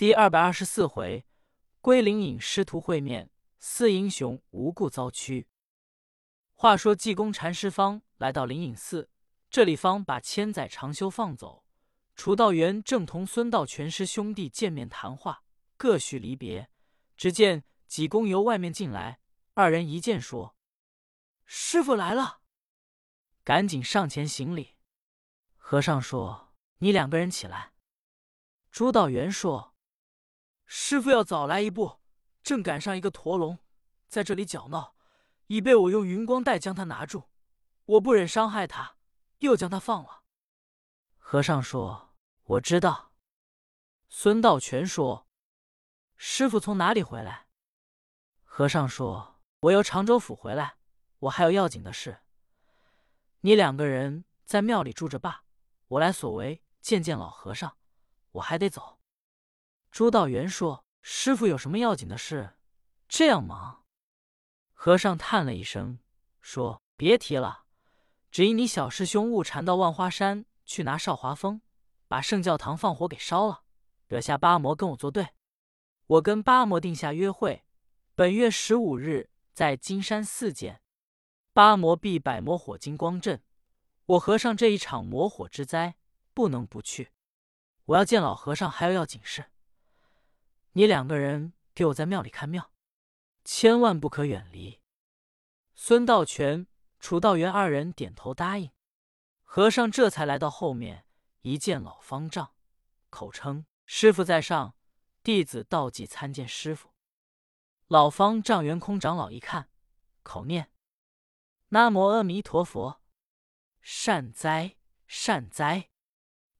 第二百二十四回，归灵隐师徒会面，四英雄无故遭屈。话说济公禅师方来到灵隐寺，这里方把千载长修放走。楚道元正同孙道全师兄弟见面谈话，各叙离别。只见济公由外面进来，二人一见说：“师傅来了。”赶紧上前行礼。和尚说：“你两个人起来。”朱道元说：“师傅要早来一步，正赶上一个驼龙在这里搅闹，已被我用云光带将他拿住。我不忍伤害他，又将他放了。”和尚说。我知道，孙道全说：“师傅从哪里回来？”和尚说：“我由常州府回来，我还有要紧的事。你两个人在庙里住着罢，我来所为见见老和尚，我还得走。”朱道元说：“师傅有什么要紧的事，这样忙？”和尚叹了一声，说：“别提了，只因你小师兄误缠到万花山去拿少华峰。”把圣教堂放火给烧了，惹下八魔跟我作对。我跟八魔定下约会，本月十五日在金山寺见。八魔必百魔火金光阵，我和尚这一场魔火之灾不能不去。我要见老和尚，还有要紧事。你两个人给我在庙里看庙，千万不可远离。孙道全、楚道元二人点头答应。和尚这才来到后面。一见老方丈，口称师傅在上，弟子道济参见师傅。老方丈圆空长老一看，口念：“南无阿弥陀佛，善哉善哉，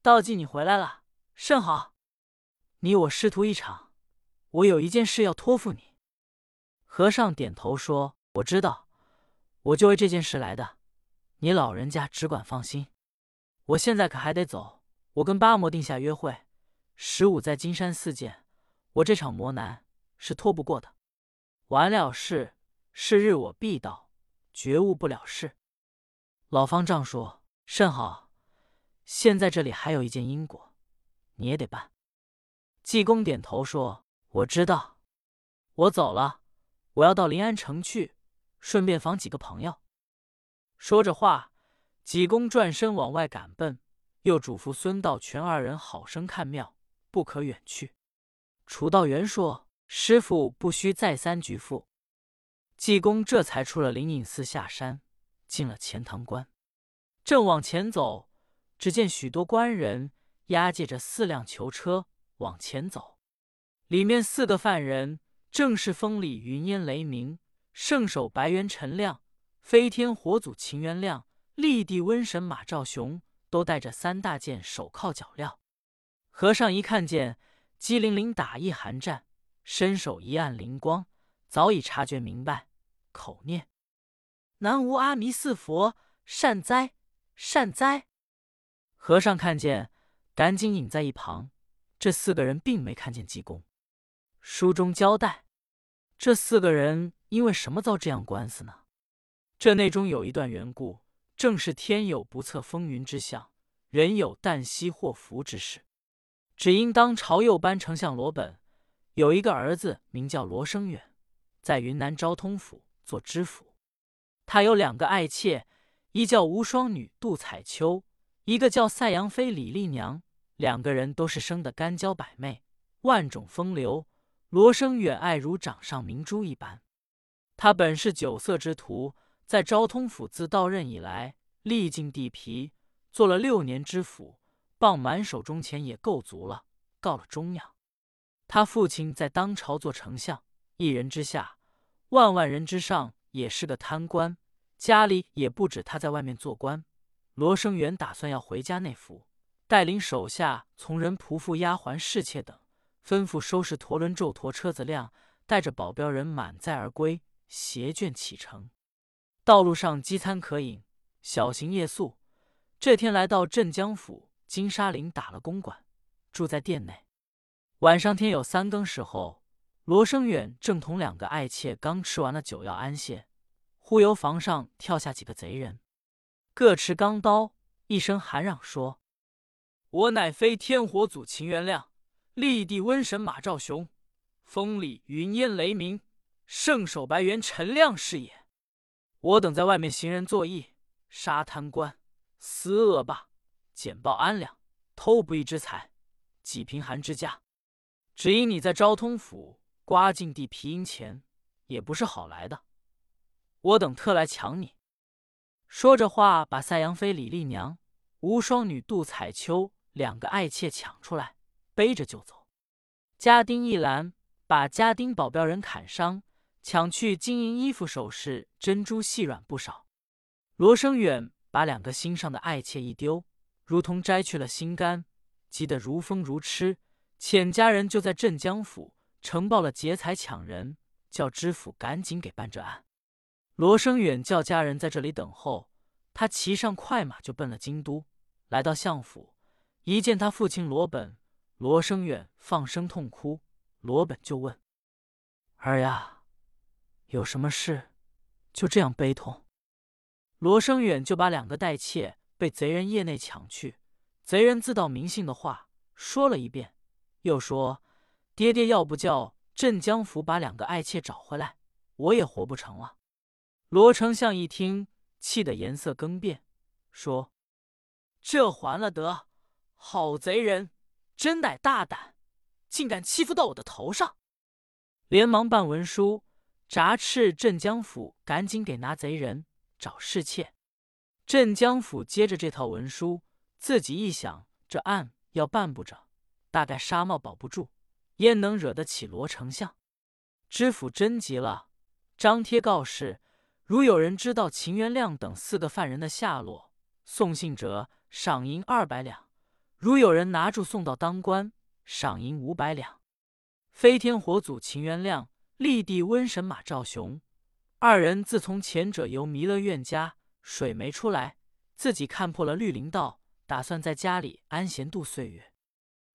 道济你回来了，甚好。你我师徒一场，我有一件事要托付你。”和尚点头说：“我知道，我就为这件事来的，你老人家只管放心。”我现在可还得走，我跟八魔定下约会，十五在金山寺见。我这场魔难是拖不过的，完了事，是日我必到，绝误不了事。老方丈说甚好，现在这里还有一件因果，你也得办。济公点头说：“我知道，我走了，我要到临安城去，顺便访几个朋友。”说着话。济公转身往外赶奔，又嘱咐孙道全二人好生看庙，不可远去。楚道元说：“师傅不须再三局咐。”济公这才出了灵隐寺，下山进了钱塘关，正往前走，只见许多官人押解着四辆囚车往前走，里面四个犯人正是风里云烟雷鸣、圣手白猿陈亮、飞天火祖秦元亮。立地瘟神马兆雄都带着三大件手铐脚镣。和尚一看见机灵灵打一寒战，伸手一按灵光，早已察觉明白，口念：“南无阿弥四佛，善哉善哉。”和尚看见，赶紧隐在一旁。这四个人并没看见济公。书中交代，这四个人因为什么遭这样官司呢？这内中有一段缘故。正是天有不测风云之象，人有旦夕祸福之事。只因当朝右班丞相罗本有一个儿子，名叫罗生远，在云南昭通府做知府。他有两个爱妾，一叫无双女杜彩秋，一个叫赛阳妃李丽娘。两个人都是生的干娇百媚，万种风流。罗生远爱如掌上明珠一般。他本是酒色之徒。在昭通府自到任以来，历尽地皮，做了六年知府，傍满手中钱也够足了，告了中央。他父亲在当朝做丞相，一人之下，万万人之上，也是个贪官，家里也不止他在外面做官。罗生远打算要回家内府，带领手下从人、仆妇、丫鬟、侍妾等，吩咐收拾陀轮、咒陀车子辆，带着保镖人满载而归，携卷启程。道路上饥餐渴饮，小行夜宿。这天来到镇江府金沙岭，打了公馆，住在店内。晚上天有三更时候，罗生远正同两个爱妾刚吃完了酒要安歇，忽由房上跳下几个贼人，各持钢刀，一声喊嚷说：“我乃飞天火祖秦元亮，立地瘟神马兆雄，风里云烟雷鸣，圣手白猿陈亮是也。我等在外面行人作义，杀贪官，私恶霸，简暴安良，偷不义之财，济贫寒之家。只因你在昭通府刮尽地皮银钱，也不是好来的。我等特来抢你。说着话，把赛阳妃李丽娘、无双女杜彩秋两个爱妾抢出来，背着就走。家丁一拦，把家丁保镖人砍伤，抢去金银衣服、首饰、珍珠细软不少。罗生远把两个心上的爱妾一丢，如同摘去了心肝，急得如风如痴。遣家人就在镇江府呈报了劫财抢人，叫知府赶紧给办这案。罗生远叫家人在这里等候，他骑上快马就奔了京都。来到相府，一见他父亲罗本，罗生远放声痛哭。罗本就问：“儿呀，有什么事？就这样悲痛？”罗生远就把两个代妾被贼人业内抢去，贼人自道明姓的话说了一遍。又说：“爹爹要不叫镇江府把两个爱妾找回来，我也活不成了。”罗丞相一听，气得颜色更变，说：“这还了得！好贼人，真乃大胆，竟敢欺负到我的头上！”连忙办文书，札斥镇江府赶紧给拿贼人，找侍妾。镇江府接着这套文书，自己一想，这案要办不着。大概纱帽保不住，焉能惹得起罗丞相？知府真急了，张贴告示：如有人知道秦元亮等四个犯人的下落，送信者赏银二百两；如有人拿住送到当官，赏银五百两。飞天火祖秦元亮、立地瘟神马兆雄二人，自从前者由弥勒院家水没出来，自己看破了绿林道，打算在家里安闲度岁月。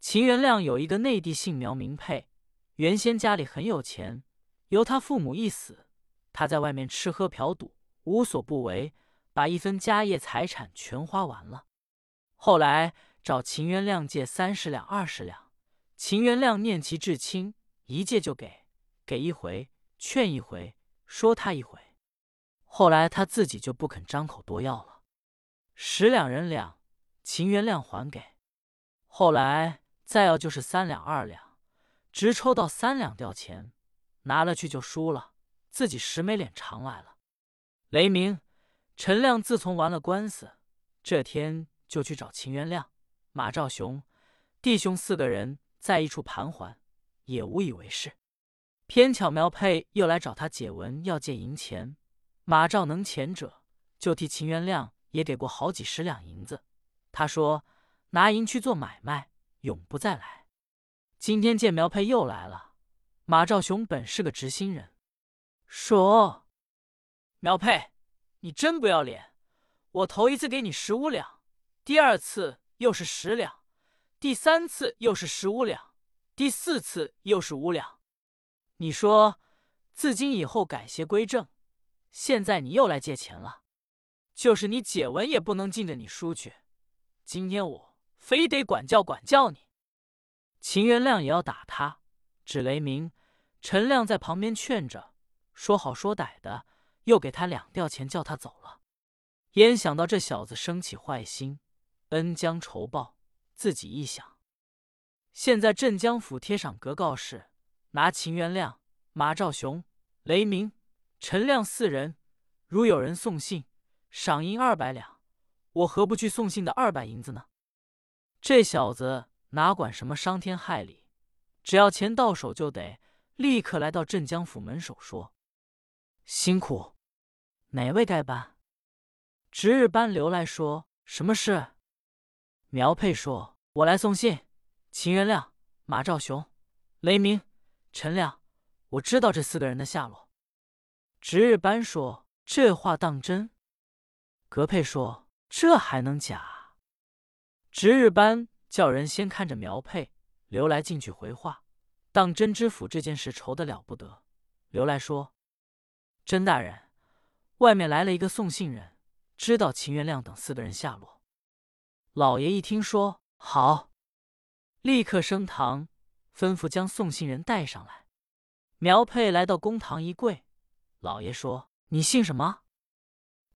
秦元亮有一个内地姓苗名佩，原先家里很有钱，由他父母一死，他在外面吃喝嫖赌无所不为，把一分家业财产全花完了。后来找秦元亮借三十两、二十两，秦元亮念其至亲，一借就给，给一回劝一回，说他一回。后来他自己就不肯张口多要了，十两人两，秦元亮还给。后来。再要就是三两二两，直抽到三两掉钱，拿了去就输了，自己实没脸偿来了。雷鸣、陈亮自从完了官司，这天就去找秦元亮、马兆雄弟兄四个人在一处盘桓，也无以为是。偏巧苗佩又来找他解文，要借银钱。马兆能钱者，就替秦元亮也给过好几十两银子。他说拿银去做买卖。永不再来。今天见苗佩又来了，马兆雄本是个直心人，说：“苗佩，你真不要脸！我头一次给你十五两，第二次又是十两，第三次又是十五两，第四次又是五两。你说，自今以后改邪归正，现在你又来借钱了，就是你解文也不能进着你书去。今天我。”非得管教管教你，秦元亮也要打他。指雷鸣、陈亮在旁边劝着，说好说歹的，又给他两吊钱，叫他走了。焉想到这小子生起坏心，恩将仇报。自己一想，现在镇江府贴上格告示，拿秦元亮、马兆雄、雷鸣、陈亮四人，如有人送信，赏银二百两。我何不去送信的二百银子呢？这小子哪管什么伤天害理，只要钱到手就得立刻来到镇江府门首说：“辛苦，哪位该办？”值日班刘来说：“什么事？”苗佩说：“我来送信。秦元亮、马兆雄、雷鸣、陈亮，我知道这四个人的下落。”值日班说：“这话当真？”格佩说：“这还能假？”值日班叫人先看着苗佩，刘来进去回话。当真知府这件事愁得了不得。刘来说：“甄大人，外面来了一个送信人，知道秦元亮等四个人下落。”老爷一听说好，立刻升堂吩咐将送信人带上来。苗佩来到公堂一跪，老爷说：“你姓什么？”